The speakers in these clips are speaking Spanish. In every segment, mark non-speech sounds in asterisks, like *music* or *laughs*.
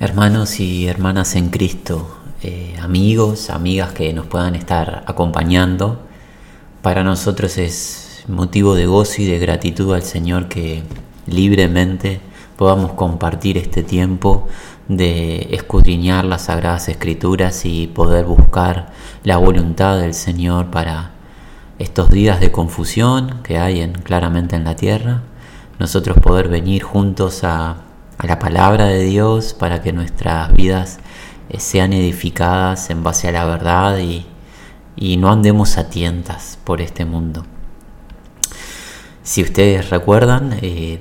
Hermanos y hermanas en Cristo, eh, amigos, amigas que nos puedan estar acompañando, para nosotros es motivo de gozo y de gratitud al Señor que libremente podamos compartir este tiempo de escudriñar las sagradas escrituras y poder buscar la voluntad del Señor para estos días de confusión que hay en, claramente en la tierra, nosotros poder venir juntos a a la palabra de Dios para que nuestras vidas eh, sean edificadas en base a la verdad y, no andemos a tientas por este mundo. Si ustedes recuerdan, eh,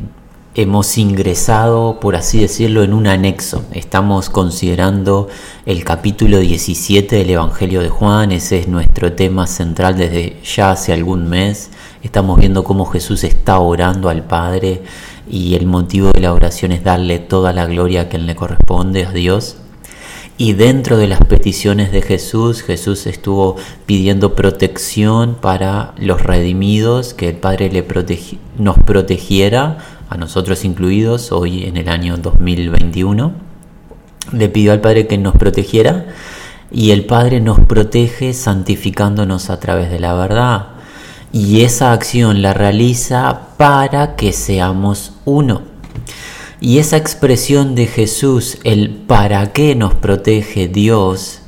hemos ingresado, por así decirlo, en un anexo. Estamos considerando el capítulo 17 del Evangelio de Juan, ese es nuestro tema central desde ya hace algún mes. Estamos viendo cómo Jesús está orando al Padre y el motivo de la oración es darle toda la gloria que le corresponde a Dios. Y dentro de las peticiones de Jesús, Jesús estuvo pidiendo protección para los redimidos, que el Padre le nos protegiera, a nosotros incluidos, hoy en el año 2021. Le pidió al Padre que nos protegiera y el Padre nos protege santificándonos a través de la verdad y esa acción la realiza para que seamos uno. Y esa expresión de Jesús, el para qué nos protege Dios,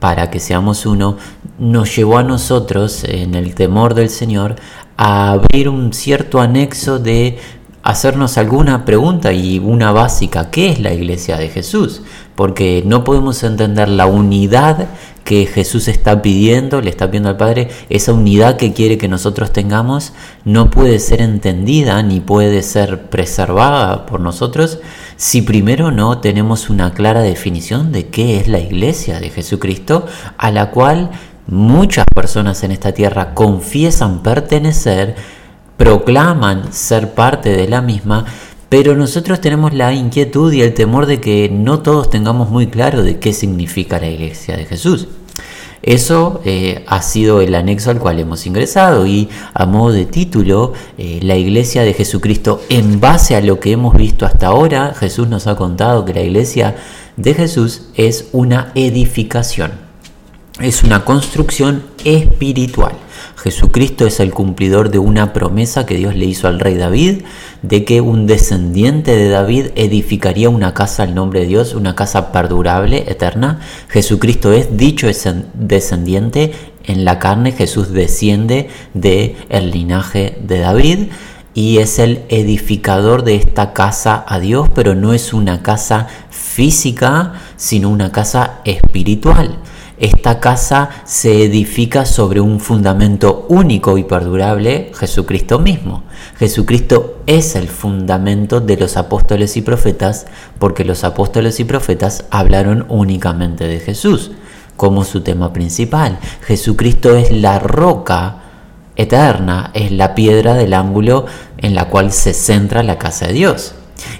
para que seamos uno, nos llevó a nosotros, en el temor del Señor, a abrir un cierto anexo de hacernos alguna pregunta y una básica, ¿qué es la iglesia de Jesús? Porque no podemos entender la unidad que Jesús está pidiendo, le está pidiendo al Padre, esa unidad que quiere que nosotros tengamos, no puede ser entendida ni puede ser preservada por nosotros si primero no tenemos una clara definición de qué es la iglesia de Jesucristo, a la cual muchas personas en esta tierra confiesan pertenecer, proclaman ser parte de la misma, pero nosotros tenemos la inquietud y el temor de que no todos tengamos muy claro de qué significa la iglesia de Jesús. Eso eh, ha sido el anexo al cual hemos ingresado y a modo de título, eh, la iglesia de Jesucristo, en base a lo que hemos visto hasta ahora, Jesús nos ha contado que la iglesia de Jesús es una edificación, es una construcción espiritual. Jesucristo es el cumplidor de una promesa que Dios le hizo al rey David, de que un descendiente de David edificaría una casa al nombre de Dios, una casa perdurable, eterna. Jesucristo es dicho descendiente en la carne, Jesús desciende del el linaje de David y es el edificador de esta casa a Dios, pero no es una casa física, sino una casa espiritual. Esta casa se edifica sobre un fundamento único y perdurable, Jesucristo mismo. Jesucristo es el fundamento de los apóstoles y profetas, porque los apóstoles y profetas hablaron únicamente de Jesús como su tema principal. Jesucristo es la roca eterna, es la piedra del ángulo en la cual se centra la casa de Dios.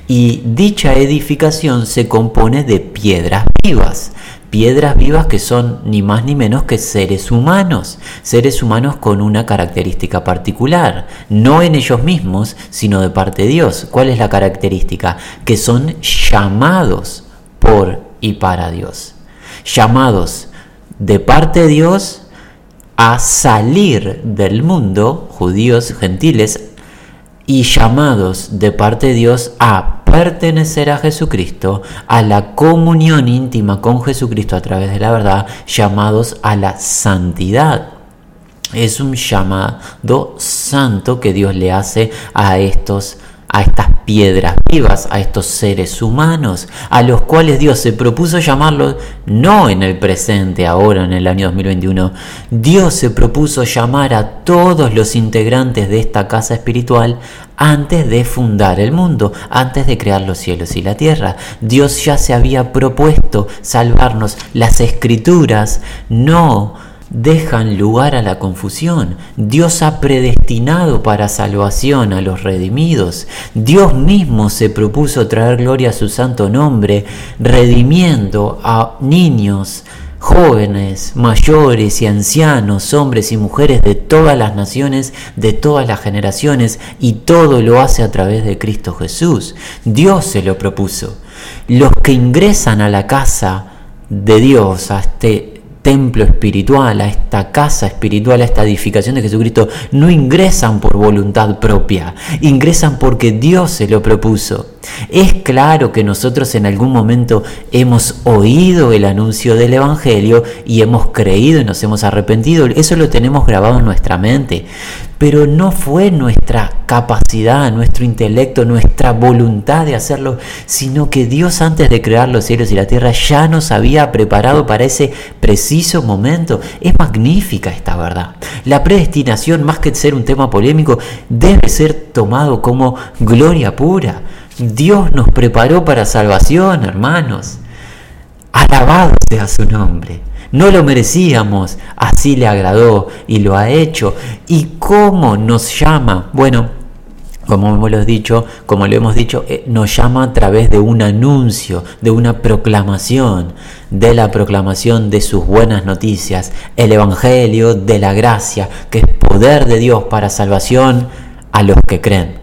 Y dicha edificación se compone de piedras vivas piedras vivas que son ni más ni menos que seres humanos, seres humanos con una característica particular, no en ellos mismos, sino de parte de Dios. ¿Cuál es la característica? Que son llamados por y para Dios. Llamados de parte de Dios a salir del mundo, judíos, gentiles, y llamados de parte de Dios a pertenecer a Jesucristo, a la comunión íntima con Jesucristo a través de la verdad, llamados a la santidad. Es un llamado santo que Dios le hace a estos a estas piedras vivas, a estos seres humanos, a los cuales Dios se propuso llamarlos no en el presente, ahora en el año 2021. Dios se propuso llamar a todos los integrantes de esta casa espiritual antes de fundar el mundo, antes de crear los cielos y la tierra. Dios ya se había propuesto salvarnos. Las escrituras no dejan lugar a la confusión. Dios ha predestinado para salvación a los redimidos. Dios mismo se propuso traer gloria a su santo nombre, redimiendo a niños, jóvenes, mayores y ancianos, hombres y mujeres de todas las naciones, de todas las generaciones, y todo lo hace a través de Cristo Jesús. Dios se lo propuso. Los que ingresan a la casa de Dios, a este templo espiritual, a esta casa espiritual, a esta edificación de Jesucristo, no ingresan por voluntad propia, ingresan porque Dios se lo propuso. Es claro que nosotros en algún momento hemos oído el anuncio del Evangelio y hemos creído y nos hemos arrepentido, eso lo tenemos grabado en nuestra mente, pero no fue nuestra capacidad, nuestro intelecto, nuestra voluntad de hacerlo, sino que Dios antes de crear los cielos y la tierra ya nos había preparado para ese preciso momento. Es magnífica esta verdad. La predestinación, más que ser un tema polémico, debe ser tomado como gloria pura. Dios nos preparó para salvación, hermanos. Alabado sea su nombre. No lo merecíamos, así le agradó y lo ha hecho. ¿Y cómo nos llama? Bueno, como hemos dicho, como lo hemos dicho, eh, nos llama a través de un anuncio, de una proclamación, de la proclamación de sus buenas noticias, el Evangelio de la gracia, que es poder de Dios para salvación a los que creen.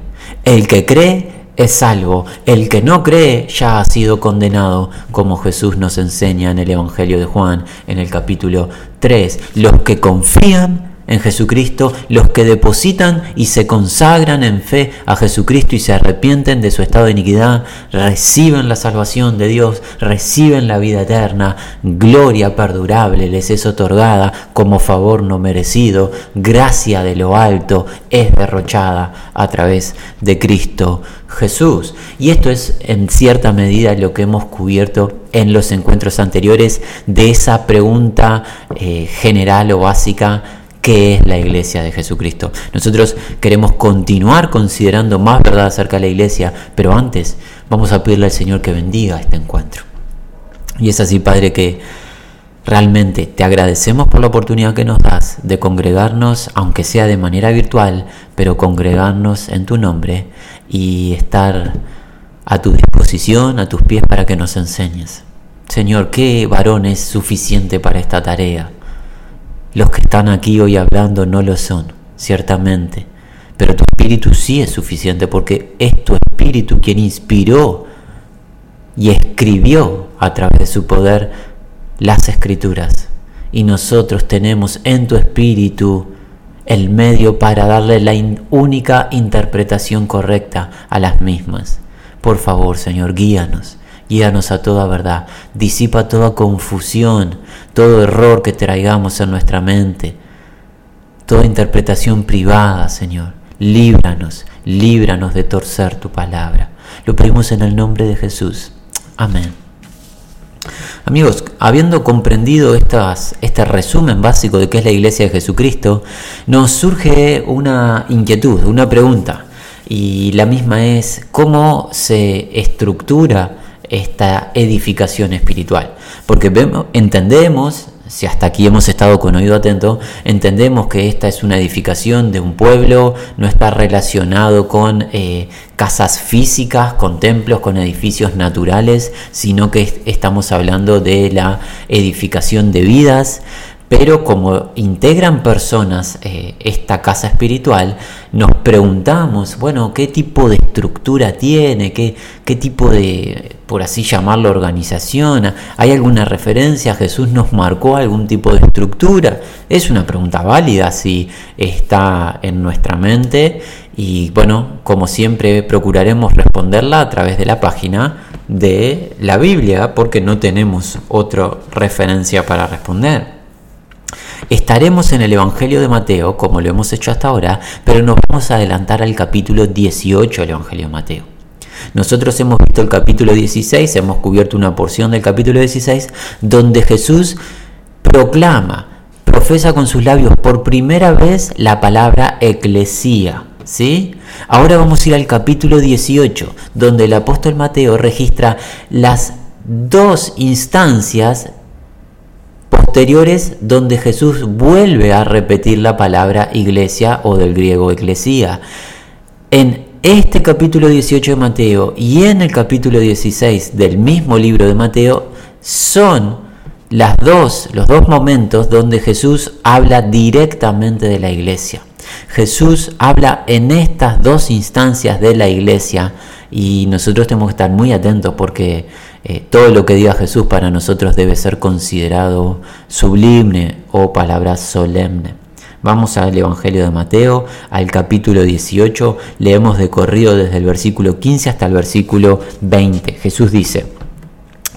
El que cree es salvo. El que no cree ya ha sido condenado, como Jesús nos enseña en el Evangelio de Juan, en el capítulo 3. Los que confían en Jesucristo, los que depositan y se consagran en fe a Jesucristo y se arrepienten de su estado de iniquidad, reciben la salvación de Dios, reciben la vida eterna, gloria perdurable les es otorgada como favor no merecido, gracia de lo alto es derrochada a través de Cristo Jesús. Y esto es en cierta medida lo que hemos cubierto en los encuentros anteriores de esa pregunta eh, general o básica qué es la iglesia de Jesucristo. Nosotros queremos continuar considerando más verdad acerca de la iglesia, pero antes vamos a pedirle al Señor que bendiga este encuentro. Y es así, Padre, que realmente te agradecemos por la oportunidad que nos das de congregarnos, aunque sea de manera virtual, pero congregarnos en tu nombre y estar a tu disposición, a tus pies para que nos enseñes. Señor, ¿qué varón es suficiente para esta tarea? Los que están aquí hoy hablando no lo son, ciertamente, pero tu espíritu sí es suficiente porque es tu espíritu quien inspiró y escribió a través de su poder las escrituras. Y nosotros tenemos en tu espíritu el medio para darle la única interpretación correcta a las mismas. Por favor, Señor, guíanos guíanos a toda verdad, disipa toda confusión, todo error que traigamos en nuestra mente, toda interpretación privada, Señor. Líbranos, líbranos de torcer tu palabra. Lo pedimos en el nombre de Jesús. Amén. Amigos, habiendo comprendido estas, este resumen básico de qué es la iglesia de Jesucristo, nos surge una inquietud, una pregunta. Y la misma es, ¿cómo se estructura esta edificación espiritual. Porque vemos, entendemos, si hasta aquí hemos estado con oído atento, entendemos que esta es una edificación de un pueblo, no está relacionado con eh, casas físicas, con templos, con edificios naturales, sino que estamos hablando de la edificación de vidas pero como integran personas eh, esta casa espiritual, nos preguntamos, bueno, ¿qué tipo de estructura tiene? ¿Qué, ¿Qué tipo de, por así llamarlo, organización? ¿Hay alguna referencia? ¿Jesús nos marcó algún tipo de estructura? Es una pregunta válida si está en nuestra mente y bueno, como siempre procuraremos responderla a través de la página de la Biblia porque no tenemos otra referencia para responder. Estaremos en el Evangelio de Mateo, como lo hemos hecho hasta ahora, pero nos vamos a adelantar al capítulo 18 del Evangelio de Mateo. Nosotros hemos visto el capítulo 16, hemos cubierto una porción del capítulo 16, donde Jesús proclama, profesa con sus labios por primera vez la palabra eclesía. ¿Sí? Ahora vamos a ir al capítulo 18, donde el apóstol Mateo registra las dos instancias posteriores donde Jesús vuelve a repetir la palabra iglesia o del griego eclesía. En este capítulo 18 de Mateo y en el capítulo 16 del mismo libro de Mateo son las dos, los dos momentos donde Jesús habla directamente de la iglesia. Jesús habla en estas dos instancias de la iglesia y nosotros tenemos que estar muy atentos porque eh, todo lo que diga Jesús para nosotros debe ser considerado sublime o palabra solemne. Vamos al Evangelio de Mateo, al capítulo 18, leemos de corrido desde el versículo 15 hasta el versículo 20. Jesús dice,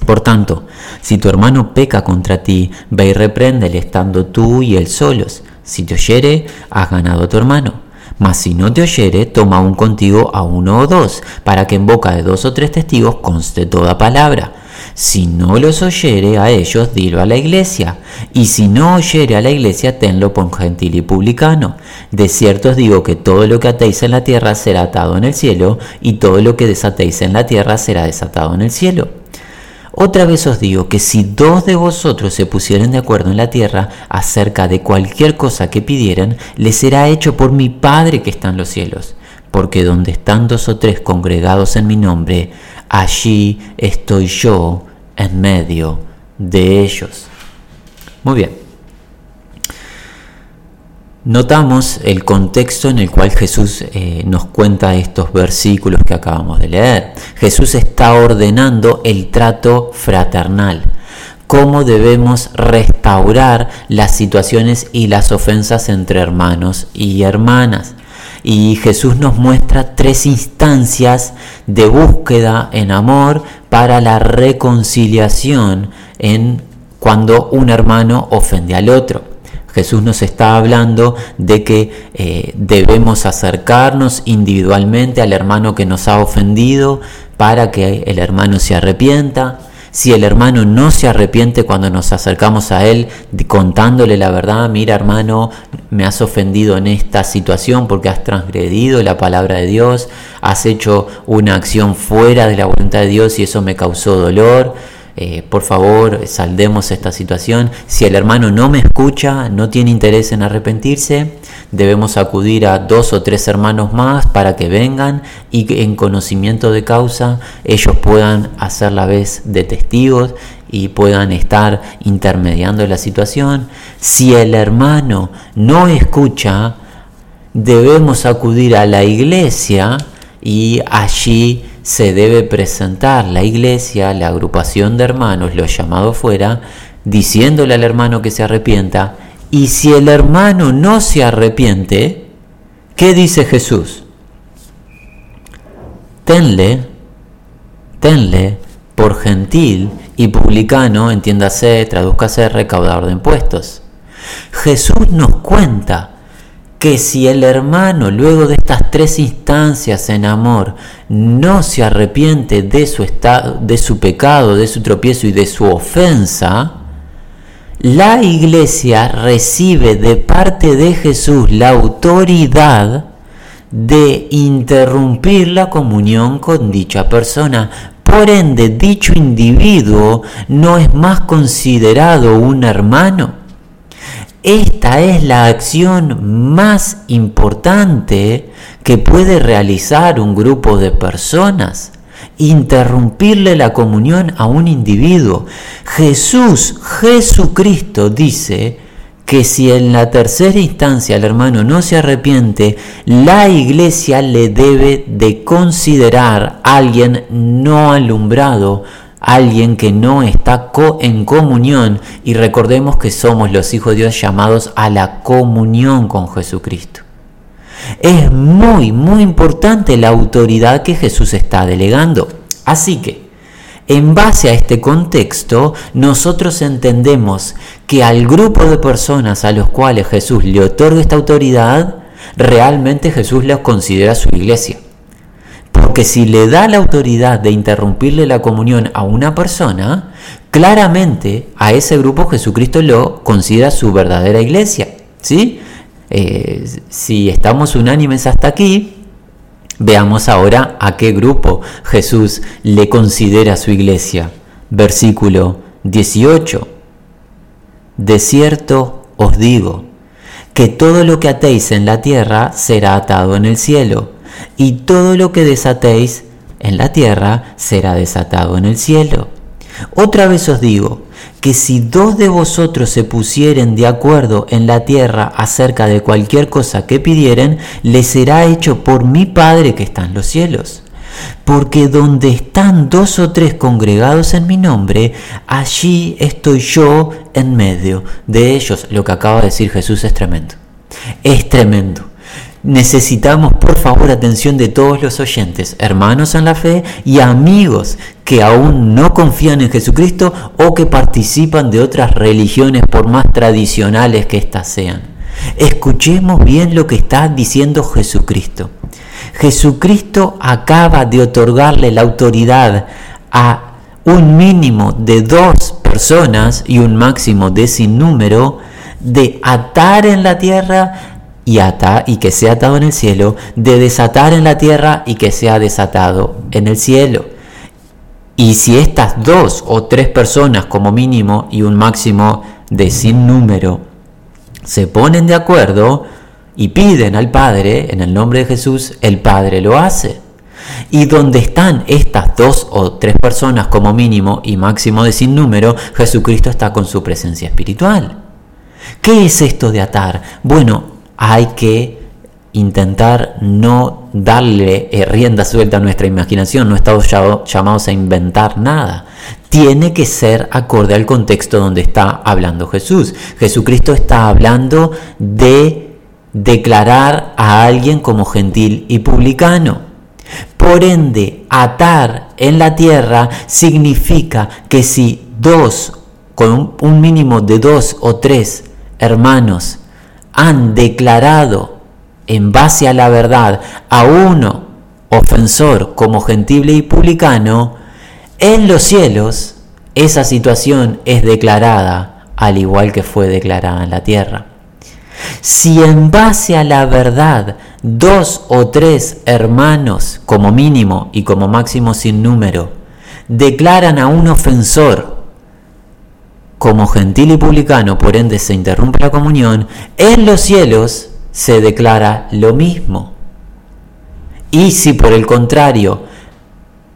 por tanto, si tu hermano peca contra ti, ve y repréndele estando tú y él solos. Si te oyere, has ganado a tu hermano. Mas si no te oyere, toma aún contigo a uno o dos, para que en boca de dos o tres testigos conste toda palabra. Si no los oyere a ellos, dilo a la iglesia. Y si no oyere a la iglesia, tenlo por gentil y publicano. De cierto os digo que todo lo que atéis en la tierra será atado en el cielo, y todo lo que desatéis en la tierra será desatado en el cielo. Otra vez os digo que si dos de vosotros se pusieren de acuerdo en la tierra acerca de cualquier cosa que pidieran, les será hecho por mi Padre que está en los cielos. Porque donde están dos o tres congregados en mi nombre, allí estoy yo en medio de ellos. Muy bien. Notamos el contexto en el cual Jesús eh, nos cuenta estos versículos que acabamos de leer. Jesús está ordenando el trato fraternal, cómo debemos restaurar las situaciones y las ofensas entre hermanos y hermanas. Y Jesús nos muestra tres instancias de búsqueda en amor para la reconciliación en cuando un hermano ofende al otro. Jesús nos está hablando de que eh, debemos acercarnos individualmente al hermano que nos ha ofendido para que el hermano se arrepienta. Si el hermano no se arrepiente cuando nos acercamos a él contándole la verdad, mira hermano, me has ofendido en esta situación porque has transgredido la palabra de Dios, has hecho una acción fuera de la voluntad de Dios y eso me causó dolor. Eh, por favor, saldemos esta situación. Si el hermano no me escucha, no tiene interés en arrepentirse, debemos acudir a dos o tres hermanos más para que vengan y en conocimiento de causa ellos puedan hacer la vez de testigos y puedan estar intermediando la situación. Si el hermano no escucha, debemos acudir a la iglesia y allí se debe presentar la iglesia, la agrupación de hermanos, los llamados fuera, diciéndole al hermano que se arrepienta, y si el hermano no se arrepiente, ¿qué dice Jesús? Tenle, tenle por gentil y publicano, entiéndase, tradúzcase, recaudador de impuestos. Jesús nos cuenta que si el hermano luego de estas tres instancias en amor no se arrepiente de su estado, de su pecado, de su tropiezo y de su ofensa, la iglesia recibe de parte de Jesús la autoridad de interrumpir la comunión con dicha persona. Por ende, dicho individuo no es más considerado un hermano esta es la acción más importante que puede realizar un grupo de personas. Interrumpirle la comunión a un individuo. Jesús, Jesucristo dice que si en la tercera instancia el hermano no se arrepiente, la iglesia le debe de considerar alguien no alumbrado alguien que no está en comunión y recordemos que somos los hijos de Dios llamados a la comunión con Jesucristo. Es muy, muy importante la autoridad que Jesús está delegando. Así que, en base a este contexto, nosotros entendemos que al grupo de personas a los cuales Jesús le otorga esta autoridad, realmente Jesús los considera su iglesia. Porque si le da la autoridad de interrumpirle la comunión a una persona, claramente a ese grupo Jesucristo lo considera su verdadera iglesia. ¿sí? Eh, si estamos unánimes hasta aquí, veamos ahora a qué grupo Jesús le considera su iglesia. Versículo 18. De cierto os digo, que todo lo que atéis en la tierra será atado en el cielo y todo lo que desatéis en la tierra será desatado en el cielo. Otra vez os digo, que si dos de vosotros se pusieren de acuerdo en la tierra acerca de cualquier cosa que pidieren, les será hecho por mi Padre que está en los cielos. porque donde están dos o tres congregados en mi nombre, allí estoy yo en medio de ellos. Lo que acaba de decir Jesús es tremendo. Es tremendo. Necesitamos, por favor, atención de todos los oyentes, hermanos en la fe y amigos que aún no confían en Jesucristo o que participan de otras religiones por más tradicionales que éstas sean. Escuchemos bien lo que está diciendo Jesucristo. Jesucristo acaba de otorgarle la autoridad a un mínimo de dos personas y un máximo de sin número de atar en la tierra y ata y que sea atado en el cielo, de desatar en la tierra y que sea desatado en el cielo. Y si estas dos o tres personas como mínimo y un máximo de sin número se ponen de acuerdo y piden al Padre en el nombre de Jesús, el Padre lo hace. Y donde están estas dos o tres personas como mínimo y máximo de sin número, Jesucristo está con su presencia espiritual. ¿Qué es esto de atar? Bueno, hay que intentar no darle eh, rienda suelta a nuestra imaginación, no estamos llamados a inventar nada. Tiene que ser acorde al contexto donde está hablando Jesús. Jesucristo está hablando de declarar a alguien como gentil y publicano. Por ende, atar en la tierra significa que si dos, con un mínimo de dos o tres hermanos, han declarado en base a la verdad a uno ofensor como gentible y publicano, en los cielos esa situación es declarada al igual que fue declarada en la tierra. Si en base a la verdad dos o tres hermanos como mínimo y como máximo sin número declaran a un ofensor como gentil y publicano, por ende se interrumpe la comunión, en los cielos se declara lo mismo. Y si por el contrario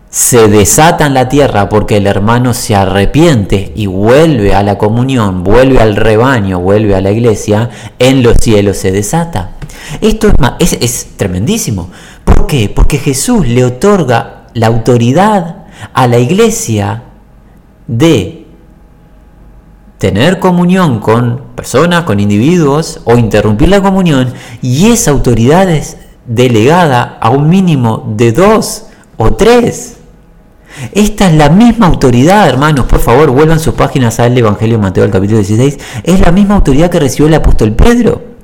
se desata en la tierra porque el hermano se arrepiente y vuelve a la comunión, vuelve al rebaño, vuelve a la iglesia, en los cielos se desata. Esto es, es, tremendísimo. ¿Por qué? Porque Jesús le otorga la autoridad a la iglesia de tener comunión con personas, con individuos o interrumpir la comunión y esa autoridad es delegada a un mínimo de dos o tres. Esta es la misma autoridad, hermanos, por favor, vuelvan sus páginas al Evangelio de Mateo, el capítulo 16. Es la misma autoridad que recibió el apóstol Pedro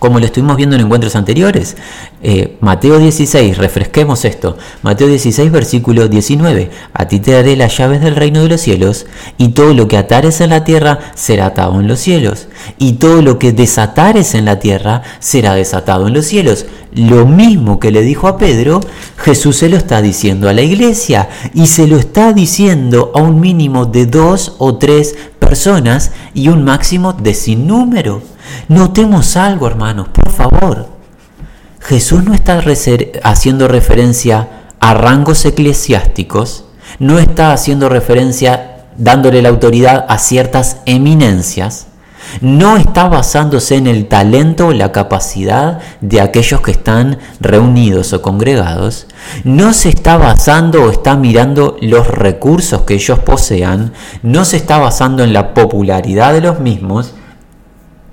como lo estuvimos viendo en encuentros anteriores. Eh, Mateo 16, refresquemos esto. Mateo 16, versículo 19. A ti te daré las llaves del reino de los cielos, y todo lo que atares en la tierra será atado en los cielos, y todo lo que desatares en la tierra será desatado en los cielos. Lo mismo que le dijo a Pedro, Jesús se lo está diciendo a la iglesia, y se lo está diciendo a un mínimo de dos o tres personas y un máximo de sin número. Notemos algo, hermanos, por favor. Jesús no está haciendo referencia a rangos eclesiásticos, no está haciendo referencia dándole la autoridad a ciertas eminencias, no está basándose en el talento o la capacidad de aquellos que están reunidos o congregados, no se está basando o está mirando los recursos que ellos posean, no se está basando en la popularidad de los mismos,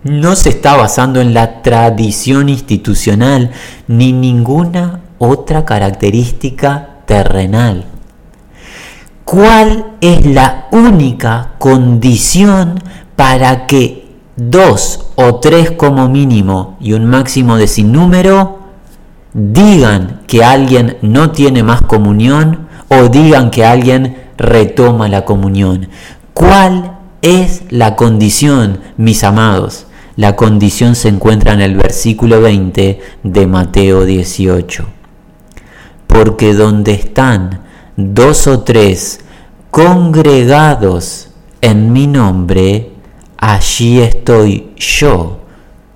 no se está basando en la tradición institucional ni ninguna otra característica terrenal. ¿Cuál es la única condición para que dos o tres como mínimo y un máximo de sin número digan que alguien no tiene más comunión o digan que alguien retoma la comunión? ¿Cuál es la condición, mis amados? La condición se encuentra en el versículo 20 de Mateo 18. Porque donde están dos o tres congregados en mi nombre, allí estoy yo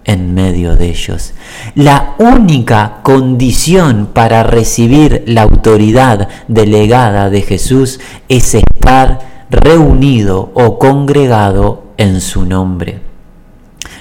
en medio de ellos. La única condición para recibir la autoridad delegada de Jesús es estar reunido o congregado en su nombre.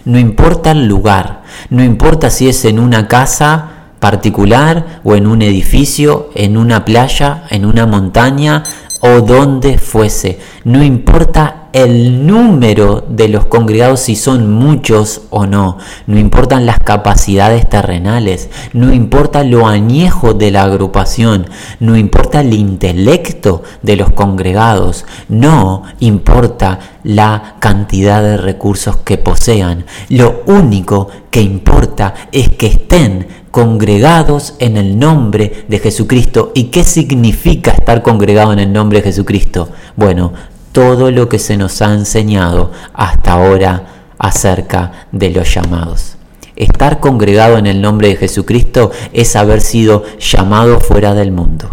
No importa el lugar, no importa si es en una casa particular o en un edificio, en una playa, en una montaña o donde fuese. No importa el número de los congregados si son muchos o no. No importan las capacidades terrenales. No importa lo añejo de la agrupación. No importa el intelecto de los congregados. No importa la cantidad de recursos que posean. Lo único que importa es que estén congregados en el nombre de Jesucristo. ¿Y qué significa estar congregado en el nombre de Jesucristo? Bueno, todo lo que se nos ha enseñado hasta ahora acerca de los llamados. Estar congregado en el nombre de Jesucristo es haber sido llamado fuera del mundo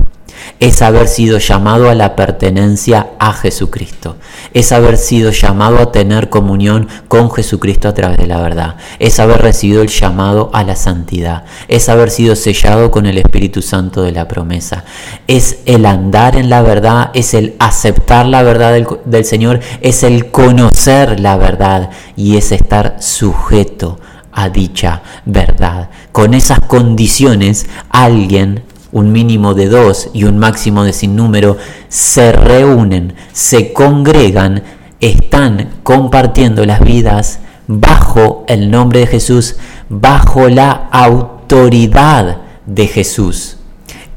es haber sido llamado a la pertenencia a Jesucristo, es haber sido llamado a tener comunión con Jesucristo a través de la verdad, es haber recibido el llamado a la santidad, es haber sido sellado con el Espíritu Santo de la promesa, es el andar en la verdad, es el aceptar la verdad del, Señor, es el conocer la verdad y es estar sujeto a dicha verdad. Con esas condiciones alguien un mínimo de dos y un máximo de sin número, se reúnen, se congregan, están compartiendo las vidas bajo el nombre de Jesús, bajo la autoridad de Jesús.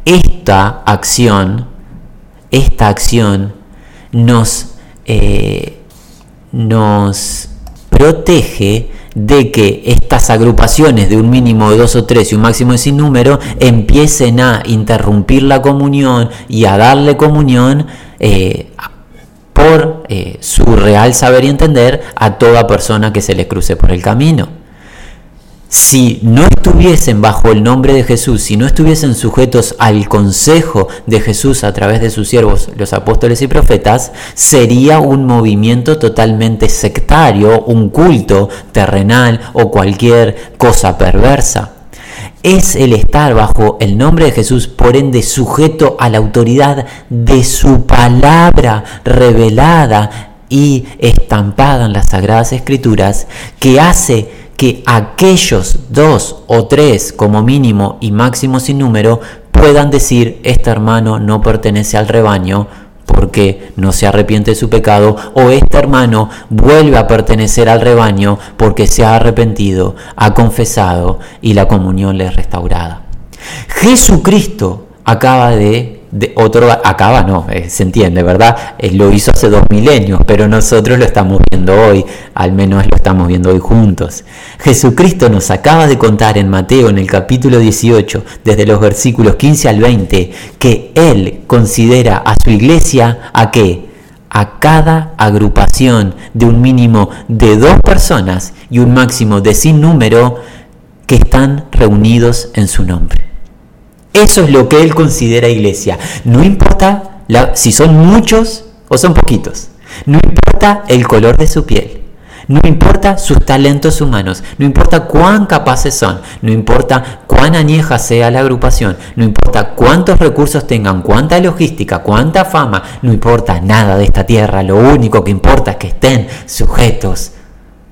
Esta acción, esta acción nos, eh, nos protege de que estas agrupaciones de un mínimo de dos o tres y un máximo de sin número empiecen a interrumpir la comunión y a darle comunión eh, por eh, su real saber y entender a toda persona que se le cruce por el camino si no estuviesen bajo el nombre de Jesús, si no estuviesen sujetos al consejo de Jesús a través de sus siervos, los apóstoles y profetas, sería un movimiento totalmente sectario, un culto terrenal o cualquier cosa perversa. Es el estar bajo el nombre de Jesús, por ende sujeto a la autoridad de su palabra revelada y estampada en las Sagradas Escrituras, que hace que aquellos dos o tres como mínimo y máximo sin número puedan decir, este hermano no pertenece al rebaño porque no se arrepiente de su pecado, o este hermano vuelve a pertenecer al rebaño porque se ha arrepentido, ha confesado y la comunión le es restaurada. Jesucristo acaba de de otro acaba, no, eh, se entiende, ¿verdad? Eh, lo hizo hace dos milenios, pero nosotros lo estamos viendo hoy, al menos lo estamos viendo hoy juntos. Jesucristo nos acaba de contar en Mateo, en el capítulo 18, desde los versículos 15 al 20, que Él considera a su iglesia a qué? A cada agrupación de un mínimo de dos personas y un máximo de sin número que están reunidos en su nombre. Eso es lo que él considera iglesia. No importa si son muchos o son poquitos. No importa el color de su piel. No importa sus talentos humanos, no importa cuán capaces son, no importa cuán añeja sea la agrupación, no importa cuántos recursos tengan, cuánta logística, cuánta fama, no importa nada de esta tierra, lo único que importa es que estén sujetos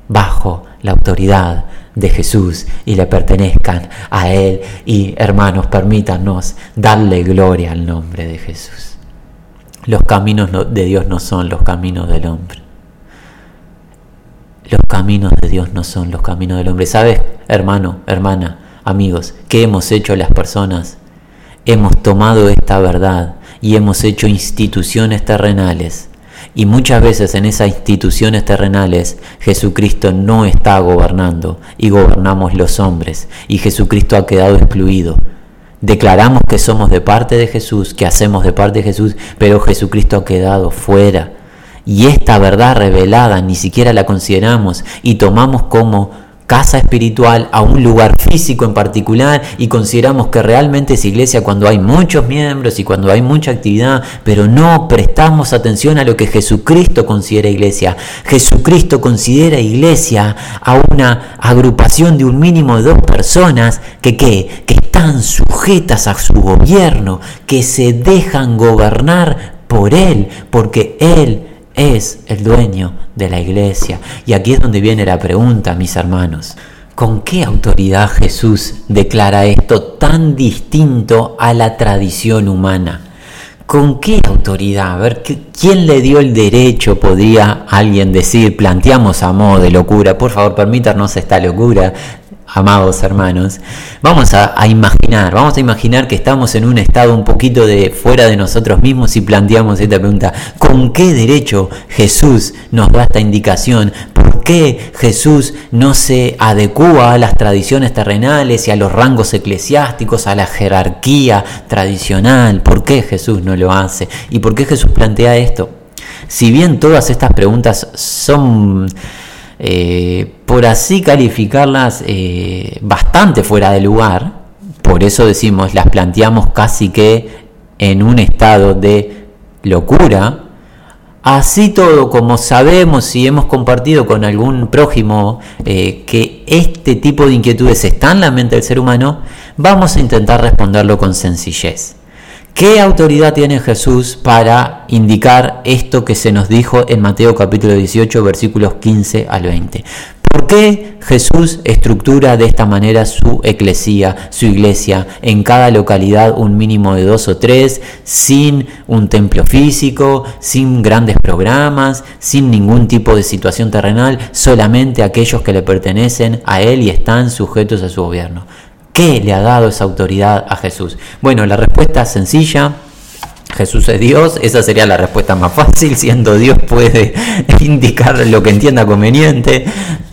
bajo la autoridad de Jesús y le pertenezcan a Él. Y hermanos, permítanos darle gloria al nombre de Jesús. Los caminos de Dios no son los caminos del hombre. Los caminos de Dios no son los caminos del hombre. ¿Sabes, hermano, hermana, amigos, qué hemos hecho las personas? Hemos tomado esta verdad y hemos hecho instituciones terrenales y muchas veces en esas instituciones terrenales Jesucristo no está gobernando y gobernamos los hombres y Jesucristo ha quedado excluido. Declaramos que somos de parte de Jesús, que hacemos de parte de Jesús, pero Jesucristo ha quedado fuera. Y esta verdad revelada ni siquiera la consideramos y tomamos como casa espiritual a un lugar físico en particular y consideramos que realmente es iglesia cuando hay muchos miembros y cuando hay mucha actividad, pero no prestamos atención a lo que Jesucristo considera iglesia. Jesucristo considera iglesia a una agrupación de un mínimo de dos personas que, que están sujetas a su gobierno, que se dejan gobernar por Él, porque Él es el dueño de la iglesia. Y aquí es donde viene la pregunta, mis hermanos. ¿Con qué autoridad Jesús declara esto tan distinto a la tradición humana? ¿Con qué autoridad? A ver, ¿quién le dio el derecho, podría alguien decir, planteamos a modo de locura? Por favor, permítanos esta locura amados hermanos, vamos a, imaginar, vamos a imaginar que estamos en un estado un poquito de fuera de nosotros mismos y planteamos esta pregunta, ¿con qué derecho Jesús nos da esta indicación? ¿Por qué Jesús no se adecua a las tradiciones terrenales y a los rangos eclesiásticos, a la jerarquía tradicional? ¿Por qué Jesús no lo hace? ¿Y por qué Jesús plantea esto? Si bien todas estas preguntas son eh, por así calificarlas eh, bastante fuera de lugar, por eso decimos, las planteamos casi que en un estado de locura, Así todo, como sabemos y hemos compartido con algún prójimo eh, que este tipo de inquietudes está en la mente del ser humano, vamos a intentar responderlo con sencillez. ¿Qué autoridad tiene Jesús para indicar esto que se nos dijo en Mateo capítulo 18 versículos 15 al 20? ¿Por qué Jesús estructura de esta manera su eclesía, su iglesia, en cada localidad un mínimo de dos o tres, sin un templo físico, sin grandes programas, sin ningún tipo de situación terrenal, solamente aquellos que le pertenecen a Él y están sujetos a su gobierno? ¿Qué le ha dado esa autoridad a Jesús? Bueno, la respuesta es sencilla. Jesús es Dios, esa sería la respuesta más fácil, *laughs* siendo Dios puede *laughs* indicar lo que entienda conveniente,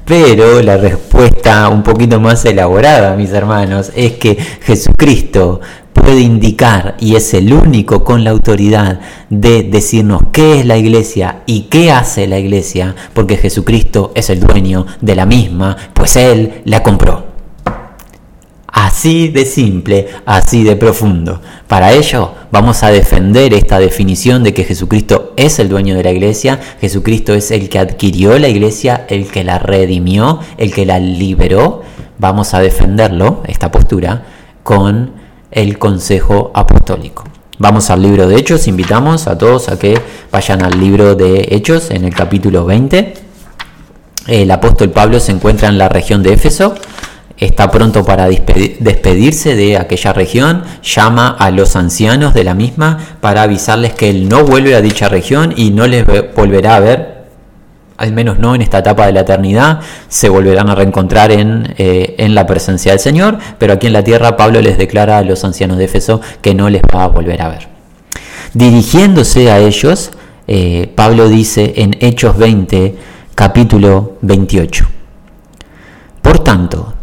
pero la respuesta un poquito más elaborada, mis hermanos, es que Jesucristo puede indicar y es el único con la autoridad de decirnos qué es la iglesia y qué hace la iglesia, porque Jesucristo es el dueño de la misma, pues Él la compró. Así de simple, así de profundo. Para ello vamos a defender esta definición de que Jesucristo es el dueño de la iglesia, Jesucristo es el que adquirió la iglesia, el que la redimió, el que la liberó. Vamos a defenderlo, esta postura, con el consejo apostólico. Vamos al libro de Hechos, invitamos a todos a que vayan al libro de Hechos en el capítulo 20. El apóstol Pablo se encuentra en la región de Éfeso está pronto para despedirse de aquella región, llama a los ancianos de la misma para avisarles que él no vuelve a dicha región y no les volverá a ver, al menos no en esta etapa de la eternidad, se volverán a reencontrar en, eh, en la presencia del Señor, pero aquí en la tierra Pablo les declara a los ancianos de Éfeso que no les va a volver a ver. Dirigiéndose a ellos, eh, Pablo dice en Hechos 20, capítulo 28. Por tanto,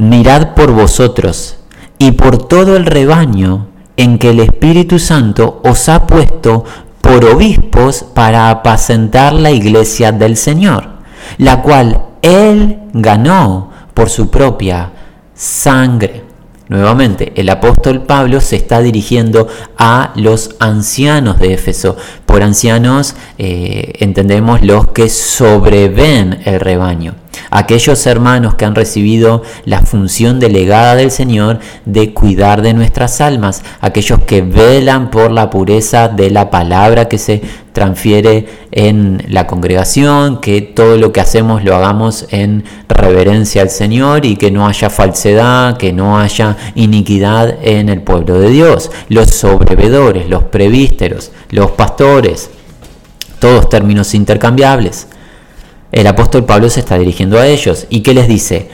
mirad por vosotros y por todo el rebaño en que el Espíritu Santo os ha puesto por obispos para apacentar la iglesia del Señor, la cual Él ganó por su propia sangre. Nuevamente, el apóstol Pablo se está dirigiendo a los ancianos de Éfeso. Por ancianos eh, entendemos los que sobreven el rebaño aquellos hermanos que han recibido la función delegada del Señor de cuidar de nuestras almas, aquellos que velan por la pureza de la palabra que se transfiere en la congregación, que todo lo que hacemos lo hagamos en reverencia al Señor y que no haya falsedad, que no haya iniquidad en el pueblo de Dios, los sobrevedores, los prevísteros, los pastores, todos términos intercambiables. El apóstol Pablo se está dirigiendo a ellos y que les dice,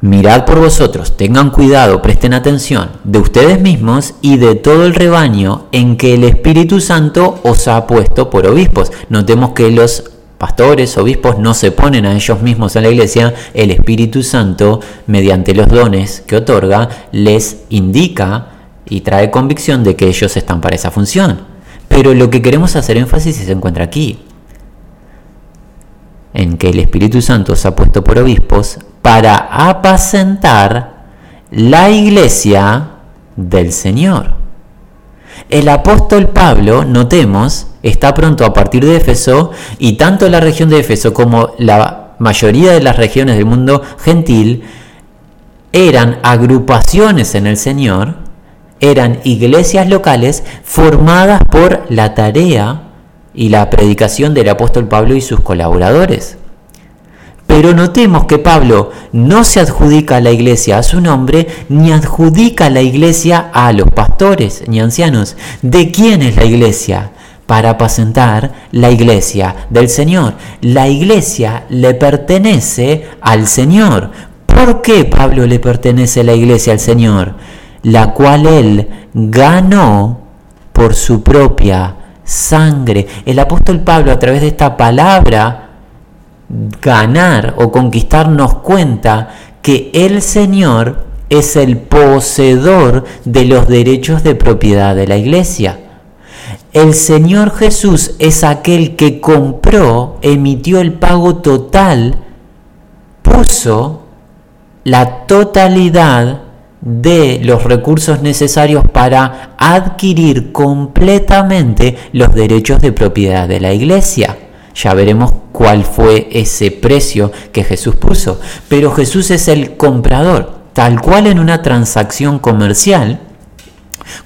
mirad por vosotros, tengan cuidado, presten atención de ustedes mismos y de todo el rebaño en que el Espíritu Santo os ha puesto por obispos. Notemos que los pastores, obispos no se ponen a ellos mismos en la iglesia, el Espíritu Santo, mediante los dones que otorga, les indica y trae convicción de que ellos están para esa función. Pero lo que queremos hacer énfasis se encuentra aquí en que el Espíritu Santo se ha puesto por obispos para apacentar la iglesia del Señor. El apóstol Pablo, notemos, está pronto a partir de Éfeso y tanto la región de Éfeso como la mayoría de las regiones del mundo gentil eran agrupaciones en el Señor, eran iglesias locales formadas por la tarea y la predicación del apóstol Pablo y sus colaboradores. Pero notemos que Pablo no se adjudica a la iglesia a su nombre, ni adjudica a la iglesia a los pastores ni ancianos. ¿De quién es la iglesia? Para apacentar la iglesia del Señor. La iglesia le pertenece al Señor. ¿Por qué Pablo le pertenece la iglesia al Señor? La cual él ganó por su propia sangre. El apóstol Pablo a través de esta palabra ganar o conquistar nos cuenta que el Señor es el poseedor de los derechos de propiedad de la iglesia. El Señor Jesús es aquel que compró, emitió el pago total, puso la totalidad de los recursos necesarios para adquirir completamente los derechos de propiedad de la iglesia. Ya veremos cuál fue ese precio que Jesús puso. Pero Jesús es el comprador, tal cual en una transacción comercial.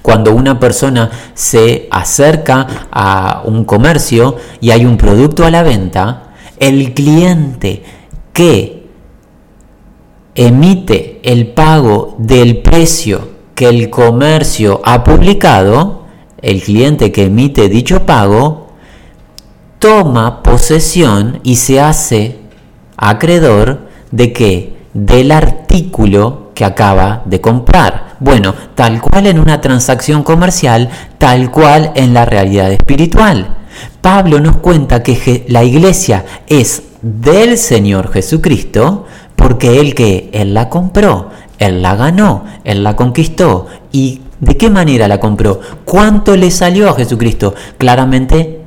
Cuando una persona se acerca a un comercio y hay un producto a la venta, el cliente que emite el pago del precio que el comercio ha publicado, el cliente que emite dicho pago toma posesión y se hace acreedor de que del artículo que acaba de comprar. Bueno, tal cual en una transacción comercial, tal cual en la realidad espiritual. Pablo nos cuenta que la iglesia es del Señor Jesucristo porque él que él la compró, él la ganó, él la conquistó y ¿de qué manera la compró? ¿Cuánto le salió a Jesucristo? Claramente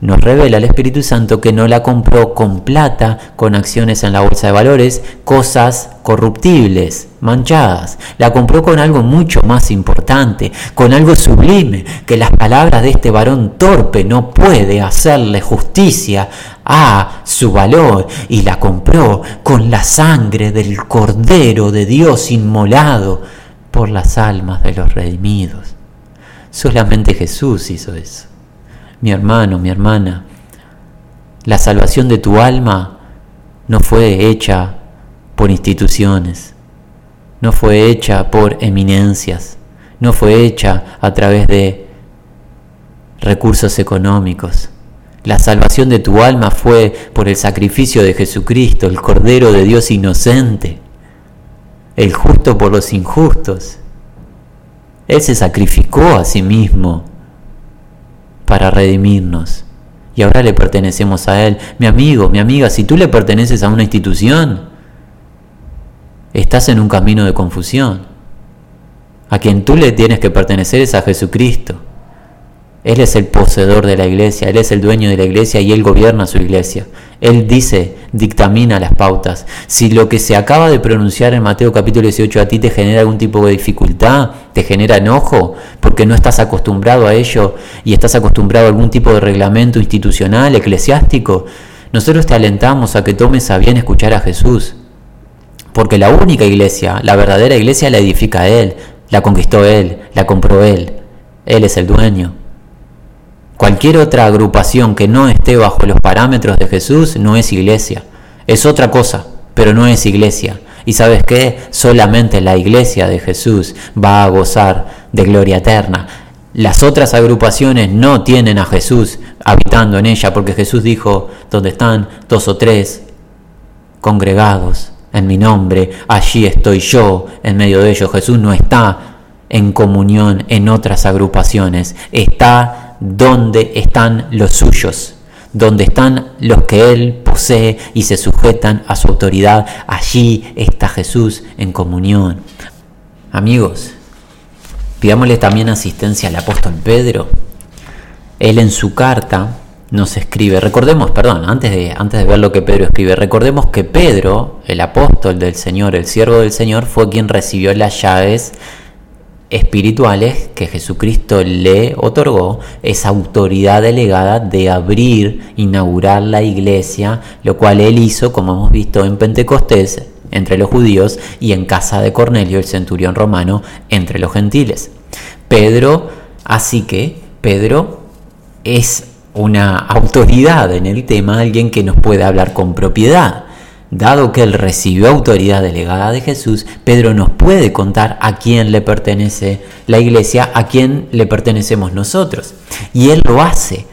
nos revela el Espíritu Santo que no la compró con plata, con acciones en la bolsa de valores, cosas corruptibles, manchadas. La compró con algo mucho más importante, con algo sublime, que las palabras de este varón torpe no puede hacerle justicia a su valor. Y la compró con la sangre del Cordero de Dios inmolado por las almas de los redimidos. Solamente Jesús hizo eso mi hermano, mi hermana, la salvación de tu alma no fue hecha por instituciones, no fue hecha por eminencias, no fue hecha a través de recursos económicos. La salvación de tu alma fue por el sacrificio de Jesucristo, el Cordero de Dios inocente, el justo por los injustos. Él se sacrificó a sí mismo para redimirnos. Y ahora le pertenecemos a Él. Mi amigo, mi amiga, si tú le perteneces a una institución, estás en un camino de confusión. A quien tú le tienes que pertenecer es a Jesucristo. Él es el poseedor de la iglesia, Él es el dueño de la iglesia y Él gobierna su iglesia. Él dice, dictamina las pautas. Si lo que se acaba de pronunciar en Mateo capítulo 18 a ti te genera algún tipo de dificultad, te genera enojo, porque no estás acostumbrado a ello y estás acostumbrado a algún tipo de reglamento institucional, eclesiástico, nosotros te alentamos a que tomes a bien escuchar a Jesús. Porque la única iglesia, la verdadera iglesia la edifica Él, la conquistó Él, la compró Él. Él es el dueño. Cualquier otra agrupación que no esté bajo los parámetros de Jesús no es iglesia. Es otra cosa, pero no es iglesia. Y sabes qué? Solamente la iglesia de Jesús va a gozar de gloria eterna. Las otras agrupaciones no tienen a Jesús habitando en ella, porque Jesús dijo, donde están dos o tres congregados en mi nombre, allí estoy yo en medio de ellos. Jesús no está en comunión en otras agrupaciones, está donde están los suyos, donde están los que Él posee y se sujetan a su autoridad. Allí está Jesús en comunión. Amigos, pidámosle también asistencia al apóstol Pedro. Él en su carta nos escribe, recordemos, perdón, antes de, antes de ver lo que Pedro escribe, recordemos que Pedro, el apóstol del Señor, el siervo del Señor, fue quien recibió las llaves espirituales que Jesucristo le otorgó esa autoridad delegada de abrir, inaugurar la iglesia, lo cual él hizo, como hemos visto en Pentecostés, entre los judíos, y en casa de Cornelio, el centurión romano, entre los gentiles. Pedro, así que Pedro es una autoridad en el tema, alguien que nos puede hablar con propiedad. Dado que él recibió autoridad delegada de Jesús, Pedro nos puede contar a quién le pertenece la iglesia, a quién le pertenecemos nosotros. Y él lo hace.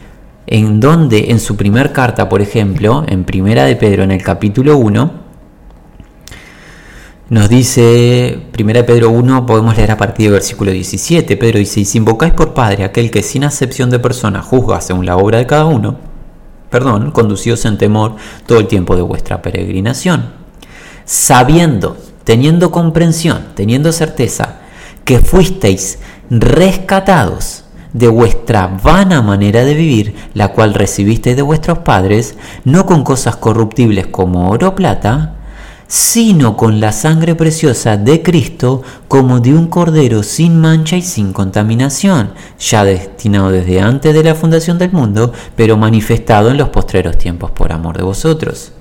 En donde, en su primer carta, por ejemplo, en Primera de Pedro, en el capítulo 1, nos dice, 1 Pedro 1, podemos leer a partir del versículo 17. Pedro dice, y si invocáis por Padre aquel que sin acepción de persona juzga según la obra de cada uno, perdón, conducíos en temor todo el tiempo de vuestra peregrinación, sabiendo, teniendo comprensión, teniendo certeza, que fuisteis rescatados de vuestra vana manera de vivir, la cual recibisteis de vuestros padres, no con cosas corruptibles como oro o plata, sino con la sangre preciosa de Cristo como de un cordero sin mancha y sin contaminación, ya destinado desde antes de la fundación del mundo, pero manifestado en los postreros tiempos por amor de vosotros.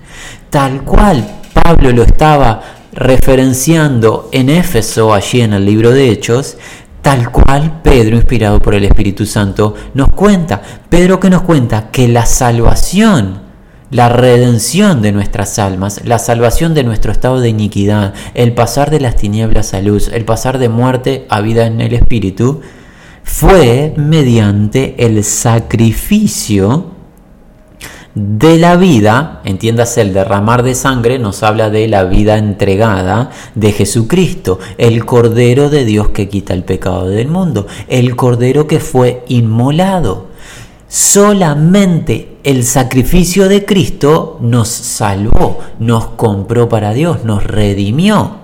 Tal cual Pablo lo estaba referenciando en Éfeso, allí en el libro de Hechos, tal cual Pedro, inspirado por el Espíritu Santo, nos cuenta. Pedro que nos cuenta que la salvación, la redención de nuestras almas, la salvación de nuestro estado de iniquidad, el pasar de las tinieblas a luz, el pasar de muerte a vida en el Espíritu, fue mediante el sacrificio de la vida, entiéndase el derramar de sangre, nos habla de la vida entregada de Jesucristo, el Cordero de Dios que quita el pecado del mundo, el Cordero que fue inmolado. Solamente el sacrificio de Cristo nos salvó, nos compró para Dios, nos redimió.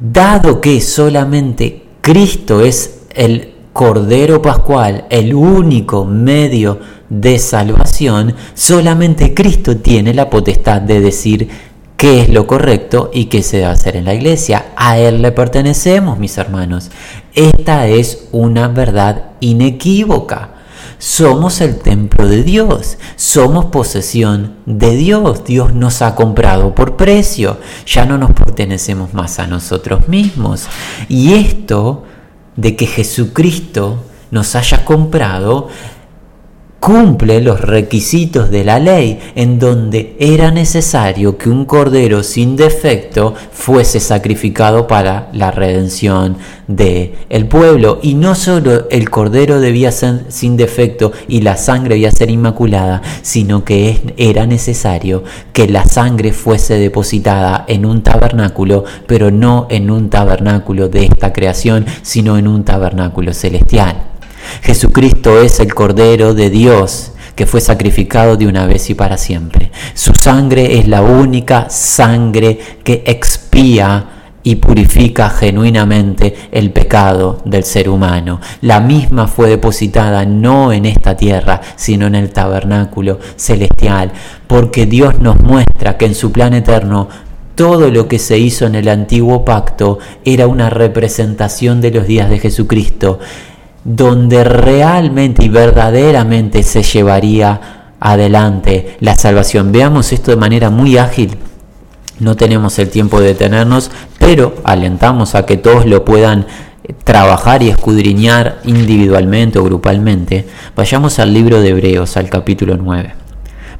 Dado que solamente Cristo es el Cordero Pascual, el único medio de salvación, solamente Cristo tiene la potestad de decir qué es lo correcto y qué se debe hacer en la iglesia. A Él le pertenecemos, mis hermanos. Esta es una verdad inequívoca. Somos el templo de Dios, somos posesión de Dios. Dios nos ha comprado por precio, ya no nos pertenecemos más a nosotros mismos. Y esto de que Jesucristo nos haya comprado cumple los requisitos de la ley en donde era necesario que un cordero sin defecto fuese sacrificado para la redención del el pueblo. Y no solo el cordero debía ser sin defecto y la sangre debía ser inmaculada sino que era necesario que la sangre fuese depositada en un tabernáculo pero no en un tabernáculo de esta creación sino en un tabernáculo celestial Jesucristo es el Cordero de Dios que fue sacrificado de una vez y para siempre. Su sangre es la única sangre que expía y purifica genuinamente el pecado del ser humano. La misma fue depositada no en esta tierra, sino en el tabernáculo celestial, porque Dios nos muestra que en su plan eterno todo lo que se hizo en el antiguo pacto era una representación de los días de Jesucristo donde realmente y verdaderamente se llevaría adelante la salvación. Veamos esto de manera muy ágil. No tenemos el tiempo de detenernos, pero alentamos a que todos lo puedan trabajar y escudriñar individualmente o grupalmente. Vayamos al libro de Hebreos, al capítulo 9.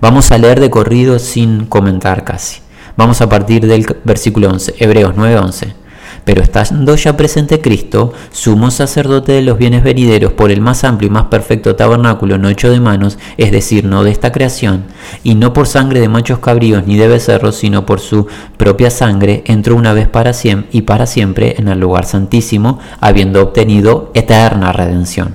Vamos a leer de corrido sin comentar casi. Vamos a partir del versículo 11, Hebreos 9:11. Pero estando ya presente Cristo, sumo sacerdote de los bienes venideros por el más amplio y más perfecto tabernáculo no hecho de manos, es decir, no de esta creación, y no por sangre de machos cabríos ni de becerros, sino por su propia sangre, entró una vez para siempre y para siempre en el lugar santísimo, habiendo obtenido eterna redención.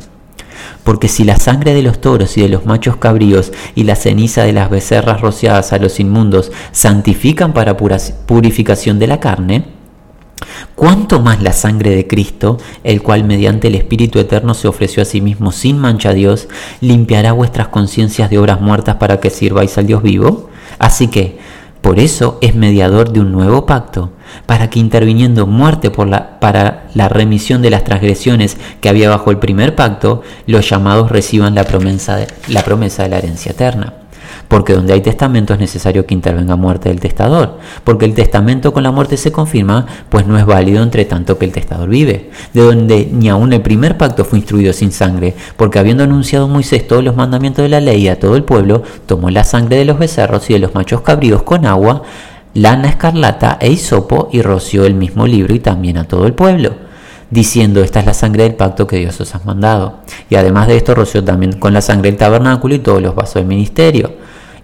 Porque si la sangre de los toros y de los machos cabríos y la ceniza de las becerras rociadas a los inmundos santifican para purificación de la carne, ¿Cuánto más la sangre de Cristo, el cual mediante el Espíritu Eterno se ofreció a sí mismo sin mancha a Dios, limpiará vuestras conciencias de obras muertas para que sirváis al Dios vivo? Así que, por eso es mediador de un nuevo pacto, para que interviniendo muerte por la, para la remisión de las transgresiones que había bajo el primer pacto, los llamados reciban la promesa la, promesa de la herencia eterna porque donde hay testamento es necesario que intervenga muerte del testador, porque el testamento con la muerte se confirma, pues no es válido entre tanto que el testador vive, de donde ni aun el primer pacto fue instruido sin sangre, porque habiendo anunciado Moisés todos los mandamientos de la ley a todo el pueblo, tomó la sangre de los becerros y de los machos cabríos con agua, lana escarlata e hisopo y roció el mismo libro y también a todo el pueblo, diciendo, esta es la sangre del pacto que Dios os ha mandado. Y además de esto roció también con la sangre el tabernáculo y todos los vasos del ministerio.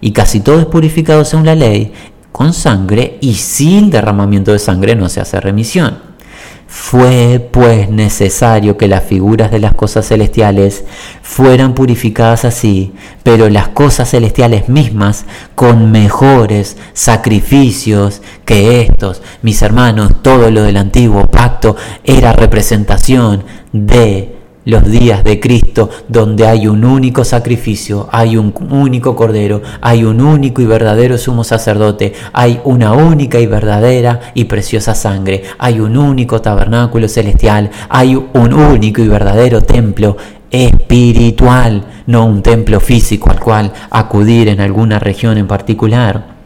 Y casi todo es purificado según la ley, con sangre y sin derramamiento de sangre no se hace remisión. Fue pues necesario que las figuras de las cosas celestiales fueran purificadas así, pero las cosas celestiales mismas con mejores sacrificios que estos. Mis hermanos, todo lo del antiguo pacto era representación de los días de Cristo, donde hay un único sacrificio, hay un único cordero, hay un único y verdadero sumo sacerdote, hay una única y verdadera y preciosa sangre, hay un único tabernáculo celestial, hay un único y verdadero templo espiritual, no un templo físico al cual acudir en alguna región en particular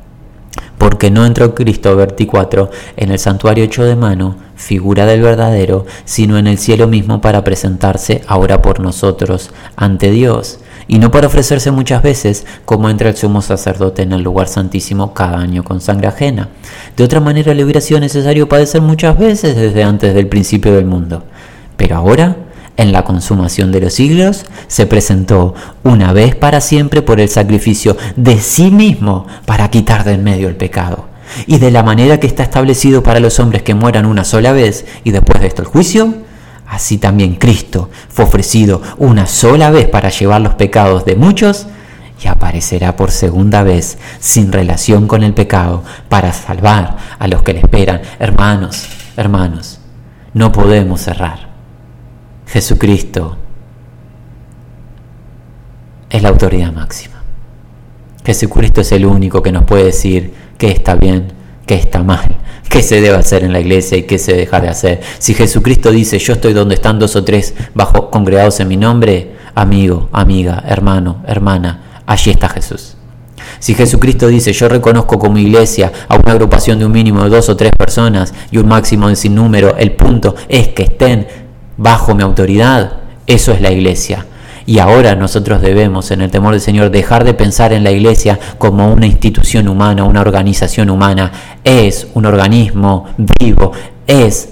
porque no entró Cristo, 24, en el santuario hecho de mano, figura del verdadero, sino en el cielo mismo para presentarse ahora por nosotros ante Dios, y no para ofrecerse muchas veces como entra el sumo sacerdote en el lugar santísimo cada año con sangre ajena. De otra manera le hubiera sido necesario padecer muchas veces desde antes del principio del mundo. Pero ahora en la consumación de los siglos, se presentó una vez para siempre por el sacrificio de sí mismo para quitar de en medio el pecado. Y de la manera que está establecido para los hombres que mueran una sola vez y después de esto el juicio, así también Cristo fue ofrecido una sola vez para llevar los pecados de muchos y aparecerá por segunda vez sin relación con el pecado para salvar a los que le esperan. Hermanos, hermanos, no podemos cerrar Jesucristo es la autoridad máxima. Jesucristo es el único que nos puede decir qué está bien, qué está mal, *laughs* qué se debe hacer en la iglesia y qué se deja de hacer. Si Jesucristo dice, yo estoy donde están dos o tres bajo congregados en mi nombre, amigo, amiga, hermano, hermana, allí está Jesús. Si Jesucristo dice, yo reconozco como iglesia a una agrupación de un mínimo de dos o tres personas y un máximo de sin número, el punto es que estén bajo mi autoridad, eso es la iglesia. Y ahora nosotros debemos, en el temor del Señor, dejar de pensar en la iglesia como una institución humana, una organización humana. Es un organismo vivo, es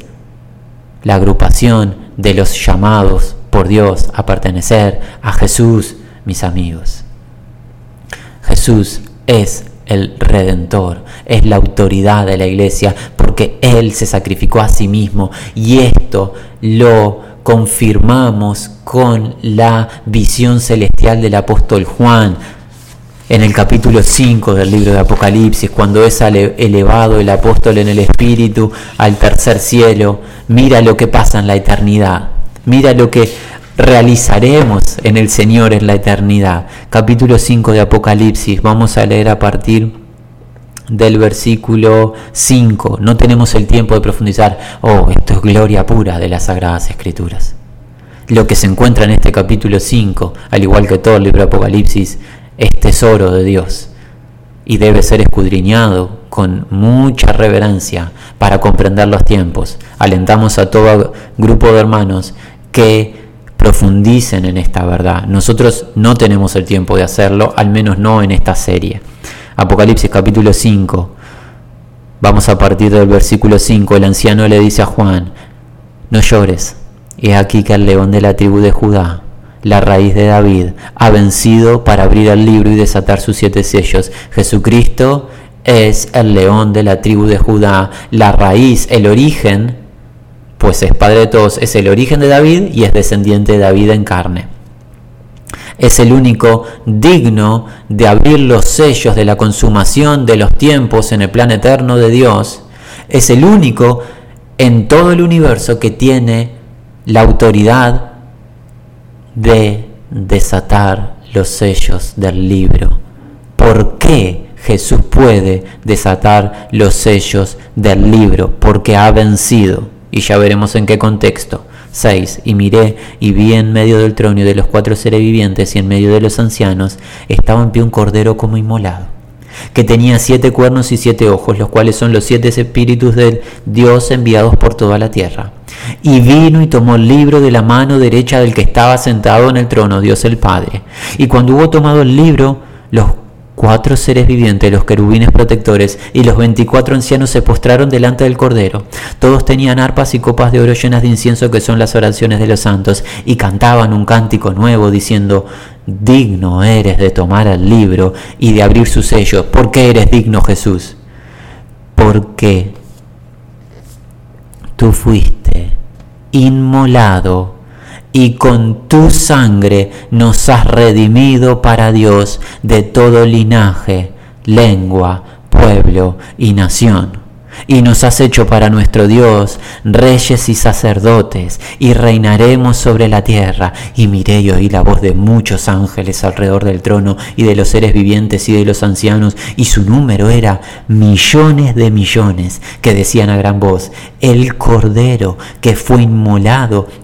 la agrupación de los llamados por Dios a pertenecer a Jesús, mis amigos. Jesús es el redentor, es la autoridad de la iglesia, porque Él se sacrificó a sí mismo y esto lo confirmamos con la visión celestial del apóstol Juan en el capítulo 5 del libro de Apocalipsis, cuando es elevado el apóstol en el Espíritu al tercer cielo, mira lo que pasa en la eternidad, mira lo que realizaremos en el Señor en la eternidad. Capítulo 5 de Apocalipsis, vamos a leer a partir del versículo 5. No tenemos el tiempo de profundizar, oh, esto es gloria pura de las Sagradas Escrituras. Lo que se encuentra en este capítulo 5, al igual que todo el libro de Apocalipsis, es tesoro de Dios y debe ser escudriñado con mucha reverencia para comprender los tiempos. Alentamos a todo grupo de hermanos que profundicen en esta verdad. Nosotros no tenemos el tiempo de hacerlo, al menos no en esta serie. Apocalipsis capítulo 5. Vamos a partir del versículo 5. El anciano le dice a Juan, no llores. He aquí que el león de la tribu de Judá, la raíz de David, ha vencido para abrir el libro y desatar sus siete sellos. Jesucristo es el león de la tribu de Judá, la raíz, el origen pues es padre de todos, es el origen de David y es descendiente de David en carne. Es el único digno de abrir los sellos de la consumación de los tiempos en el plan eterno de Dios. Es el único en todo el universo que tiene la autoridad de desatar los sellos del libro. ¿Por qué Jesús puede desatar los sellos del libro? Porque ha vencido y ya veremos en qué contexto. 6. Y miré y vi en medio del trono y de los cuatro seres vivientes y en medio de los ancianos estaba en pie un cordero como inmolado, que tenía siete cuernos y siete ojos, los cuales son los siete espíritus del Dios enviados por toda la tierra. Y vino y tomó el libro de la mano derecha del que estaba sentado en el trono, Dios el Padre. Y cuando hubo tomado el libro, los cuatro seres vivientes, los querubines protectores, y los veinticuatro ancianos se postraron delante del Cordero. Todos tenían arpas y copas de oro llenas de incienso que son las oraciones de los santos, y cantaban un cántico nuevo diciendo, digno eres de tomar el libro y de abrir su sello. ¿Por qué eres digno Jesús? Porque tú fuiste inmolado y con tu sangre nos has redimido para Dios de todo linaje, lengua, pueblo y nación y nos has hecho para nuestro Dios reyes y sacerdotes, y reinaremos sobre la tierra. Y miré y oí la voz de muchos ángeles alrededor del trono, y de los seres vivientes y de los ancianos, y su número era millones de millones, que decían a gran voz, el Cordero que fue inmolado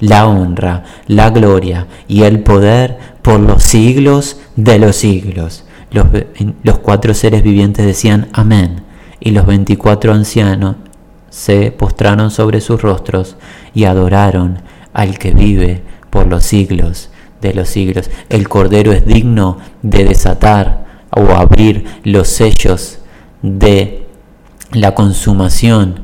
la honra, la gloria y el poder por los siglos de los siglos. Los, cuatro seres vivientes decían amén y los veinticuatro ancianos se postraron sobre sus rostros y adoraron al que vive por los siglos de los siglos. El Cordero es digno de desatar o abrir los sellos de la consumación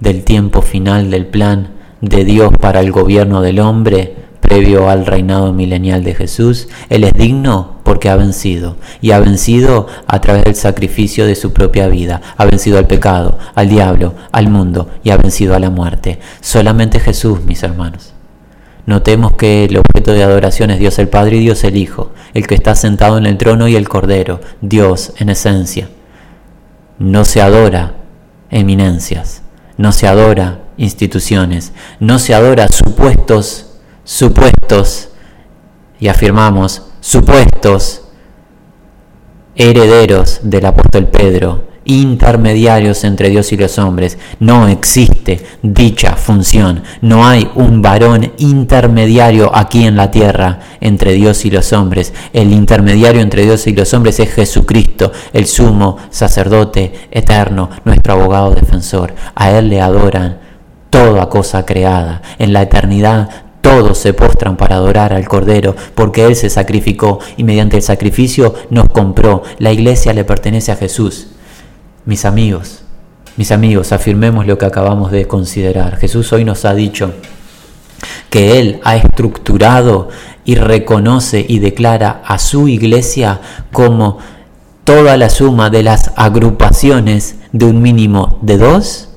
del tiempo final del plan de Dios para el gobierno del hombre previo al reinado milenial de Jesús. Él es digno porque ha vencido y ha vencido a través del sacrificio de su propia vida. Ha vencido al pecado, al diablo, al mundo y ha vencido a la muerte. Solamente Jesús, mis hermanos. Notemos que el objeto de adoración es Dios el Padre y Dios el Hijo, el que está sentado en el trono y el Cordero, Dios en esencia. No se adora eminencias, no se adora instituciones, no se adora supuestos, supuestos, y afirmamos, supuestos herederos del apóstol Pedro, intermediarios entre Dios y los hombres. No existe dicha función. No hay un varón intermediario aquí en la tierra entre Dios y los hombres. El intermediario entre Dios y los hombres es Jesucristo, el sumo sacerdote eterno, nuestro abogado defensor. A Él le adoran toda cosa creada. En la eternidad todos se postran para adorar al Cordero, porque Él se sacrificó y mediante el sacrificio nos compró. La iglesia le pertenece a Jesús. Mis amigos, mis amigos, afirmemos lo que acabamos de considerar. Jesús hoy nos ha dicho que Él ha estructurado y reconoce y declara a su iglesia como toda la suma de las agrupaciones de un mínimo de dos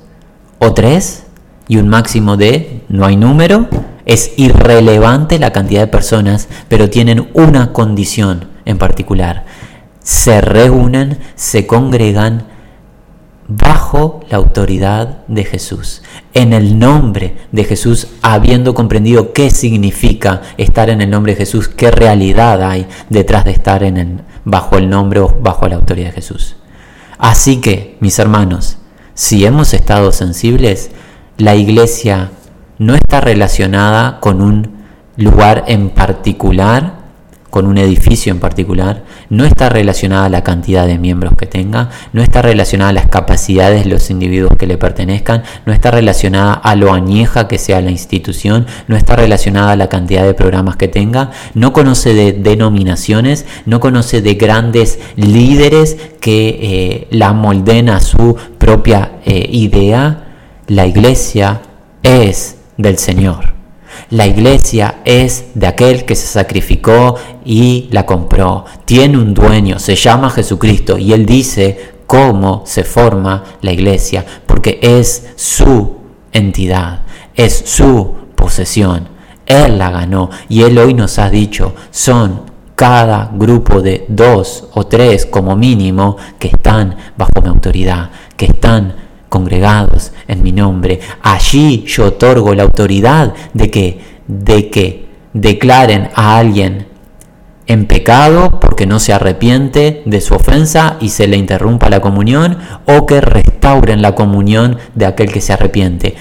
o tres y un máximo de no hay número. Es irrelevante la cantidad de personas, pero tienen una condición en particular. Se reúnen, se congregan bajo la autoridad de Jesús, en el nombre de Jesús, habiendo comprendido qué significa estar en el nombre de Jesús, qué realidad hay detrás de estar en el, bajo el nombre o bajo la autoridad de Jesús. Así que, mis hermanos, si hemos estado sensibles, la iglesia no está relacionada con un lugar en particular, con un edificio en particular, no está relacionada a la cantidad de miembros que tenga, no está relacionada a las capacidades de los individuos que le pertenezcan, no está relacionada a lo añeja que sea la institución, no está relacionada a la cantidad de programas que tenga, no conoce de denominaciones, no conoce de grandes líderes que eh, la molden a su propia eh, idea. La iglesia es del Señor. La iglesia es de aquel que se sacrificó y la compró. Tiene un dueño, se llama Jesucristo y él dice cómo se forma la iglesia, porque es su entidad, es su posesión. Él la ganó y él hoy nos ha dicho, son cada grupo de dos o tres como mínimo que están bajo mi autoridad, que están congregados en mi nombre. Allí yo otorgo la autoridad de que, de que declaren a alguien en pecado porque no se arrepiente de su ofensa y se le interrumpa la comunión, o que restauren la comunión de aquel que se arrepiente.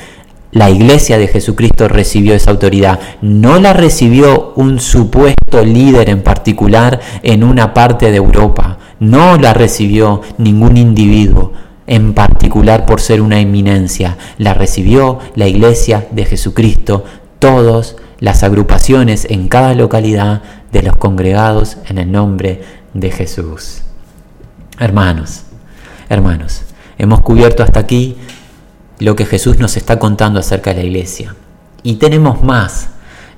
La iglesia de Jesucristo recibió esa autoridad. No la recibió un supuesto líder en particular en una parte de Europa. No la recibió ningún individuo en particular por ser una eminencia. La recibió la iglesia de Jesucristo, todas las agrupaciones en cada localidad de los congregados en el nombre de Jesús. Hermanos, hermanos, hemos cubierto hasta aquí lo que Jesús nos está contando acerca de la iglesia. Y tenemos más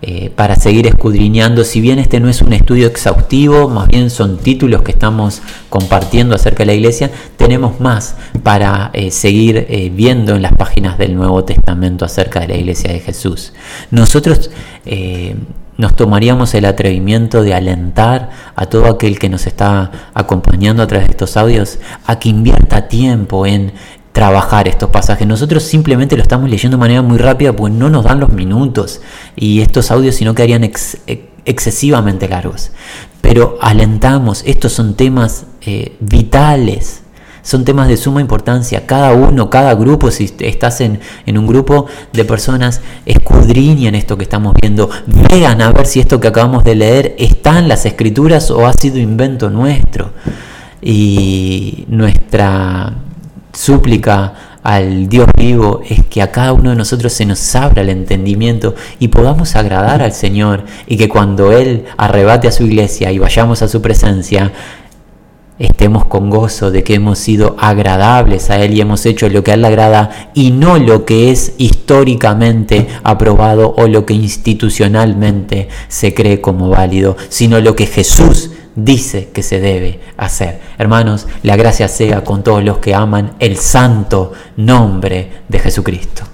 eh, para seguir escudriñando, si bien este no es un estudio exhaustivo, más bien son títulos que estamos compartiendo acerca de la iglesia, tenemos más para eh, seguir eh, viendo en las páginas del Nuevo Testamento acerca de la iglesia de Jesús. Nosotros nos tomaríamos el atrevimiento de alentar a todo aquel que nos está acompañando a través de estos audios a que invierta tiempo en trabajar estos pasajes. Nosotros simplemente lo estamos leyendo de manera muy rápida pues no nos dan los minutos y estos audios si no quedarían excesivamente largos. Pero alentamos, estos son temas eh, vitales, son temas de suma importancia. Cada uno, cada grupo, si estás en, en un grupo de personas, escudriñen esto que estamos viendo, vean a ver si esto que acabamos de leer está en las escrituras o ha sido invento nuestro. Y nuestra súplica al Dios vivo es que a cada uno de nosotros se nos abra el entendimiento y podamos agradar al Señor y que cuando Él arrebate a su iglesia y vayamos a su presencia, estemos con gozo de que hemos sido agradables a Él y hemos hecho lo que a Él le agrada y no lo que es históricamente aprobado o lo que institucionalmente se cree como válido, sino lo que Jesús dice que se debe hacer. Hermanos, la gracia sea con todos los que aman el santo nombre de Jesucristo.